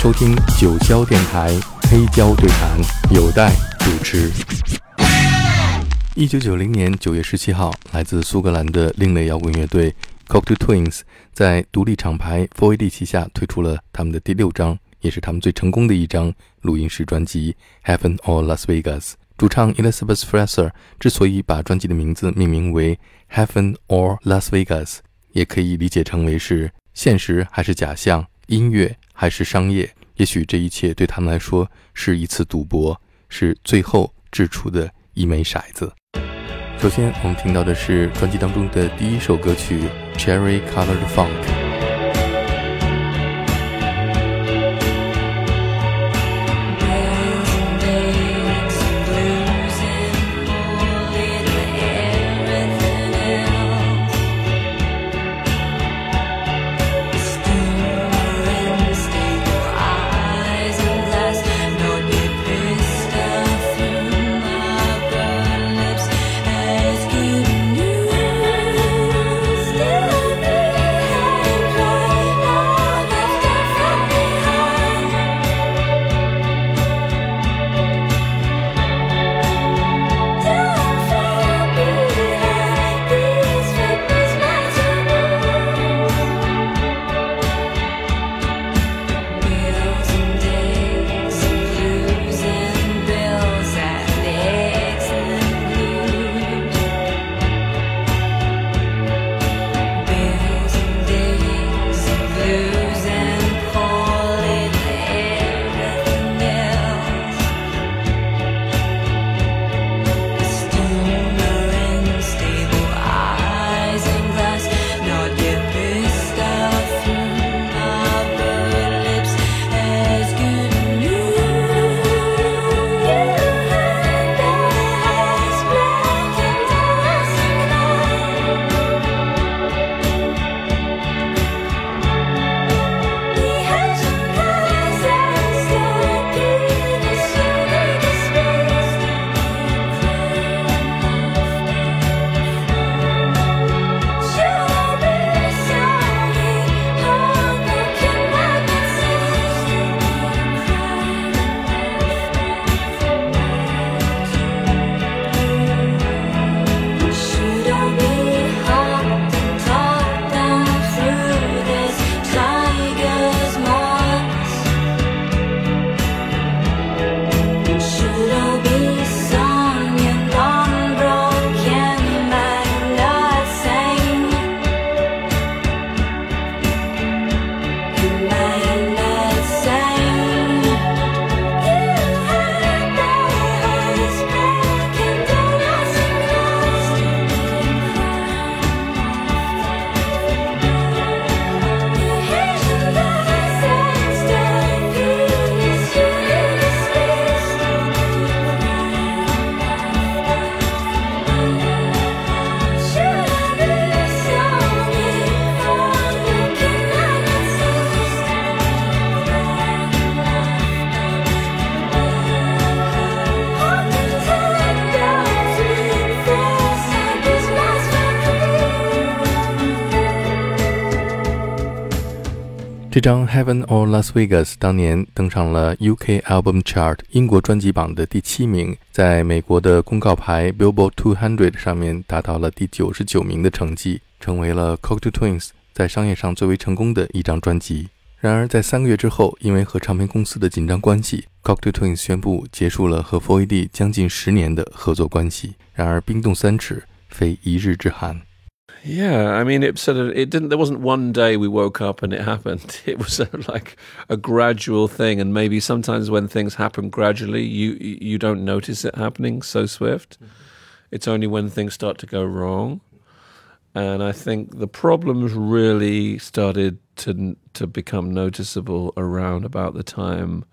收听九霄电台黑胶对谈，有待主持。一九九零年九月十七号，来自苏格兰的另类摇滚乐队 Cocteau Twins 在独立厂牌 f o r d 旗下推出了他们的第六张，也是他们最成功的一张录音室专辑《Heaven or Las Vegas》。主唱 Elizabeth Fraser 之所以把专辑的名字命名为《Heaven or Las Vegas》，也可以理解成为是现实还是假象。音乐还是商业？也许这一切对他们来说是一次赌博，是最后掷出的一枚骰子。首先，我们听到的是专辑当中的第一首歌曲《Cherry Colored Funk》。Heaven or Las Vegas》当年登上了 UK Album Chart 英国专辑榜的第七名，在美国的公告牌 Billboard 200上面达到了第九十九名的成绩，成为了 Cocteau Twins 在商业上最为成功的一张专辑。然而，在三个月之后，因为和唱片公司的紧张关系，Cocteau Twins 宣布结束了和 f o e d 将近十年的合作关系。然而，冰冻三尺，非一日之寒。Yeah, I mean, it sort of it didn't. There wasn't one day we woke up and it happened. It was a, like a gradual thing, and maybe sometimes when things happen gradually, you you don't notice it happening so swift. Mm-hmm. It's only when things start to go wrong, and I think the problems really started to to become noticeable around about the time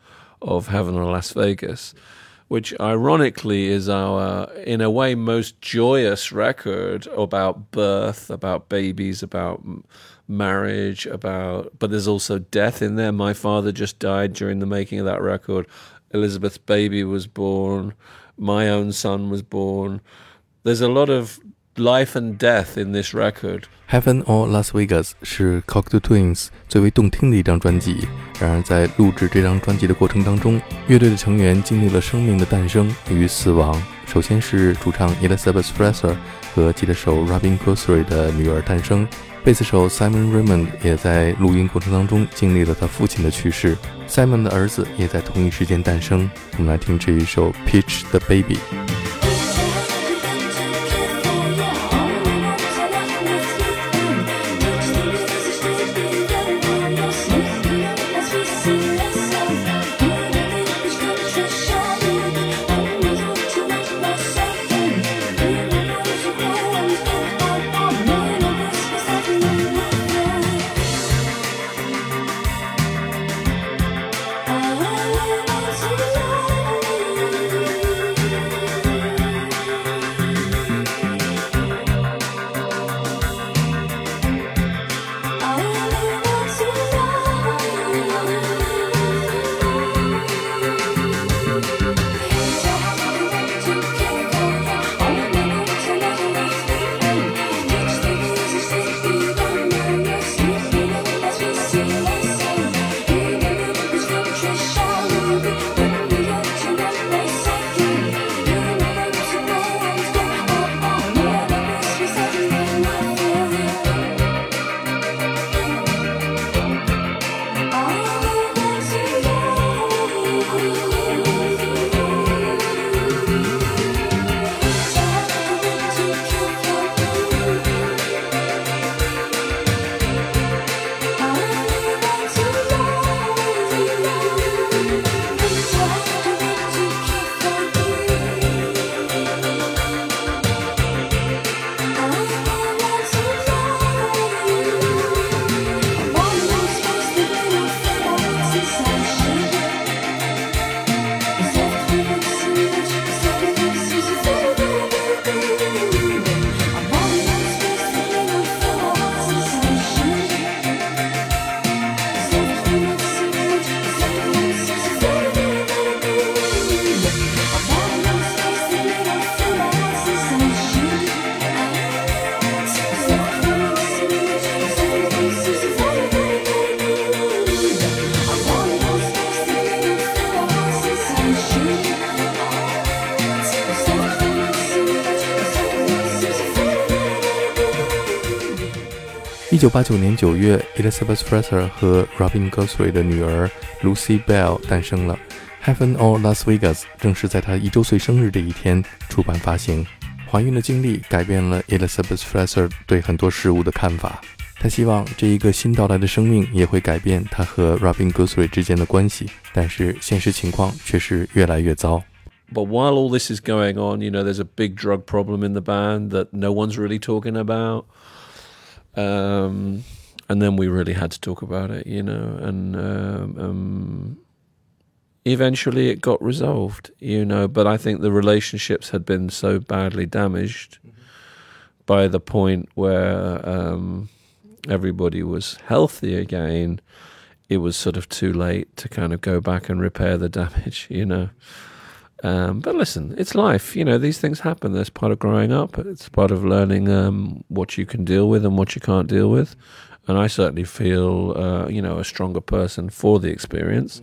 of Heaven or Las Vegas which ironically is our, in a way, most joyous record about birth, about babies, about marriage, about, but there's also death in there. My father just died during the making of that record. Elizabeth's baby was born. My own son was born. There's a lot of life and death in this record, Heaven or Las Vegas 是 Cocteau Twins 最为动听的一张专辑。然而，在录制这张专辑的过程当中，乐队的成员经历了生命的诞生与死亡。首先是主唱 Elizabeth Fraser 和吉他手 Robin Guthrie 的女儿诞生，贝斯手 Simon Raymond 也在录音过程当中经历了他父亲的去世。Simon 的儿子也在同一时间诞生。我们来听这一首 Peach the Baby。一九八九年九月，Elizabeth Fraser 和 Robin Guthrie 的女儿 Lucy Belle 诞生了。《Heaven or Las Vegas》正是在她一周岁生日这一天出版发行。怀孕的经历改变了 Elizabeth Fraser 对很多事物的看法。她希望这一个新到来的生命也会改变她和 Robin Guthrie 之间的关系，但是现实情况却是越来越糟。But while all this is going on, you know, there's a big drug problem in the band that no one's really talking about. Um, and then we really had to talk about it, you know, and um, um, eventually it got resolved, you know. But I think the relationships had been so badly damaged mm-hmm. by the point where um, everybody was healthy again. It was sort of too late to kind of go back and repair the damage, you know. Um, but listen, it's life. You know, these things happen. That's part of growing up. It's part of learning um, what you can deal with and what you can't deal with. And I certainly feel, uh, you know, a stronger person for the experience.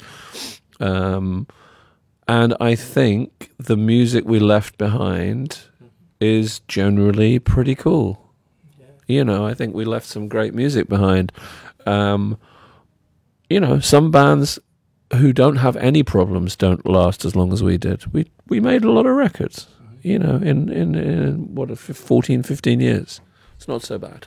Um, and I think the music we left behind is generally pretty cool. You know, I think we left some great music behind. Um, you know, some bands who don't have any problems don't last as long as we did. We we made a lot of records, you know, in in, in what 14, 15 years. It's not so bad.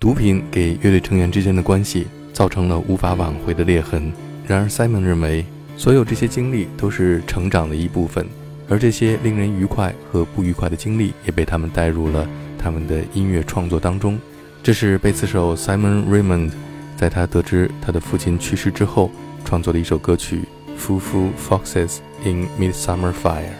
毒品给乐队成员之间的关系造成了无法挽回的裂痕。然而，Simon 认为，所有这些经历都是成长的一部分，而这些令人愉快和不愉快的经历也被他们带入了他们的音乐创作当中。这是贝斯手 Simon Raymond 在他得知他的父亲去世之后。创作的一首歌曲《Frou-frou Foxes in Midsummer Fire》。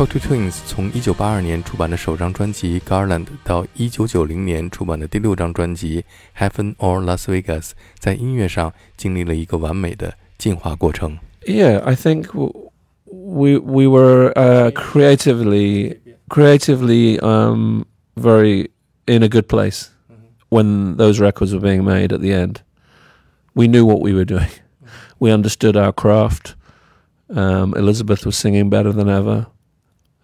Cocteau Twins 从1982年出版的首张专辑《Garland》到1990年出版的第六张专辑《Heaven or Las Vegas》，在音乐上经历了一个完美的进化过程。Yeah, I think we we were uh, creatively creatively um, very in a good place when those records were being made at the end. We knew what we were doing. We understood our craft. Um, Elizabeth was singing better than ever.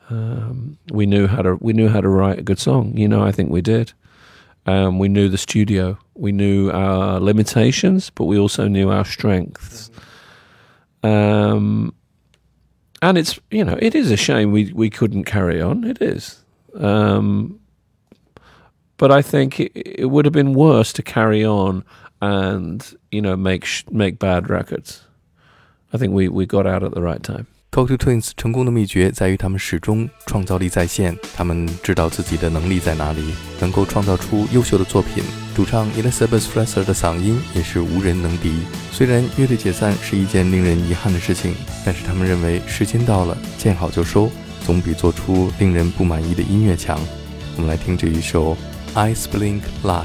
Um, we knew how to we knew how to write a good song. You know, I think we did. Um, we knew the studio. We knew our limitations, but we also knew our strengths. Um, and it's you know it is a shame we we couldn't carry on. It is. Um, but I think it, it, would have been worse to carry on and you know make make bad records. I think we we got out at the right time. Go To Twins 成功的秘诀在于他们始终创造力在线，他们知道自己的能力在哪里，能够创造出优秀的作品。主唱 Elizabeth Fraser 的嗓音也是无人能敌。虽然乐队解散是一件令人遗憾的事情，但是他们认为时间到了，见好就收，总比做出令人不满意的音乐强。我们来听这一首《Ice Blink Luck》。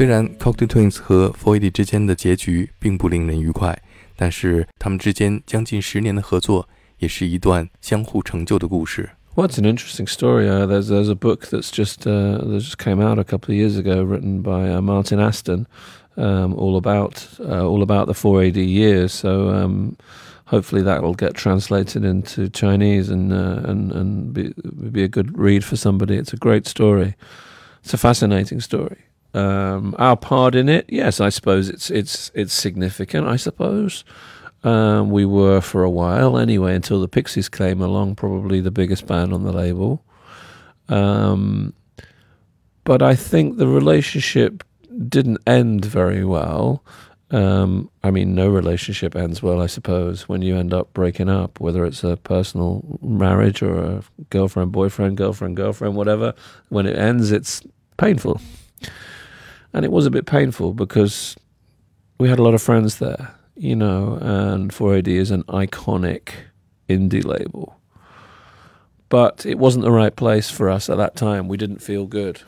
虽然 Cocteau Twins 和 4AD 之间的结局并不令人愉快，但是他们之间将近十年的合作也是一段相互成就的故事。Well, What's an interesting story. Uh, there's there's a book that's just uh, that just came out a couple of years ago, written by uh, Martin Aston, um, all about all about the 4AD years. So um, hopefully that'll get translated into Chinese and and and be, be a good read for somebody. It's a great story. It's a fascinating story. Um, our part in it, yes, I suppose it's it's it's significant. I suppose um, we were for a while anyway until the Pixies came along, probably the biggest band on the label. Um, but I think the relationship didn't end very well. Um, I mean, no relationship ends well, I suppose, when you end up breaking up, whether it's a personal marriage or a girlfriend, boyfriend, girlfriend, girlfriend, whatever. When it ends, it's painful. And it was a bit painful because we had a lot of friends there, you know, and 4AD is an iconic indie label. But it wasn't the right place for us at that time. We didn't feel good.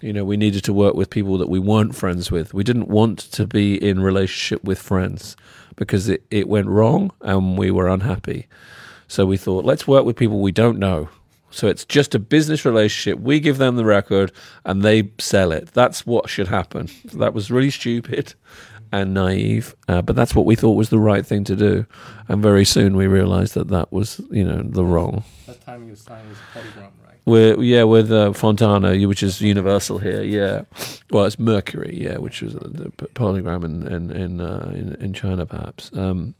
You know, we needed to work with people that we weren't friends with. We didn't want to be in relationship with friends because it, it went wrong and we were unhappy. So we thought, let's work with people we don't know. So it's just a business relationship. We give them the record and they sell it. That's what should happen. That was really stupid and naive, uh, but that's what we thought was the right thing to do. And very soon we realized that that was, you know, the wrong. That time you signed with Polygram, right? We're, yeah, with uh, Fontana, which is Universal here. Yeah, well, it's Mercury, yeah, which was the Polygram in in in, uh, in, in China, perhaps. Um,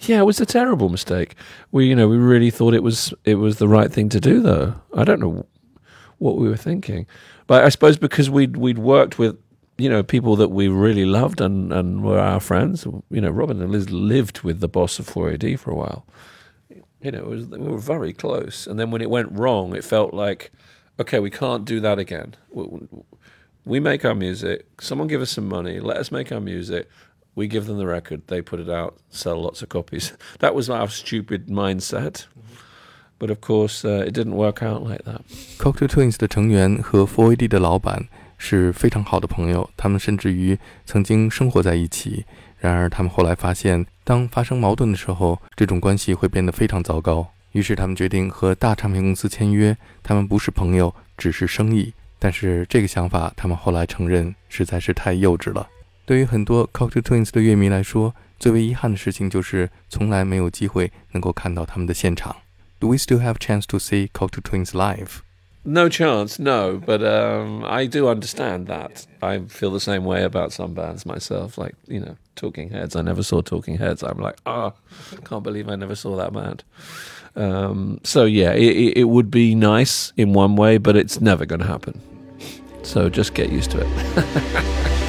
yeah, it was a terrible mistake. We, you know, we really thought it was it was the right thing to do, though. I don't know what we were thinking, but I suppose because we'd we'd worked with you know, people that we really loved and, and were our friends. You know, Robin and Liz lived with the boss of 4AD for a while. You know, was, we were very close. And then when it went wrong, it felt like, okay, we can't do that again. We, we make our music. Someone give us some money. Let us make our music. We give them the record. They put it out. Sell lots of copies. That was our stupid mindset. But of course it didn't work out like that. Cocteau Twins 的成员和 Four AD 的老板是非常好的朋友，他们甚至于曾经生活在一起。然而，他们后来发现，当发生矛盾的时候，这种关系会变得非常糟糕。于是，他们决定和大唱片公司签约。他们不是朋友，只是生意。但是，这个想法他们后来承认实在是太幼稚了。对于很多 Cocteau Twins 的乐迷来说，最为遗憾的事情就是从来没有机会能够看到他们的现场。Do we still have chance to see Cocteau Twins live? No chance, no. But um, I do understand that. I feel the same way about some bands myself. Like you know, Talking Heads. I never saw Talking Heads. I'm like, ah, oh, can't believe I never saw that band. Um, so yeah, it, it would be nice in one way, but it's never going to happen. So just get used to it.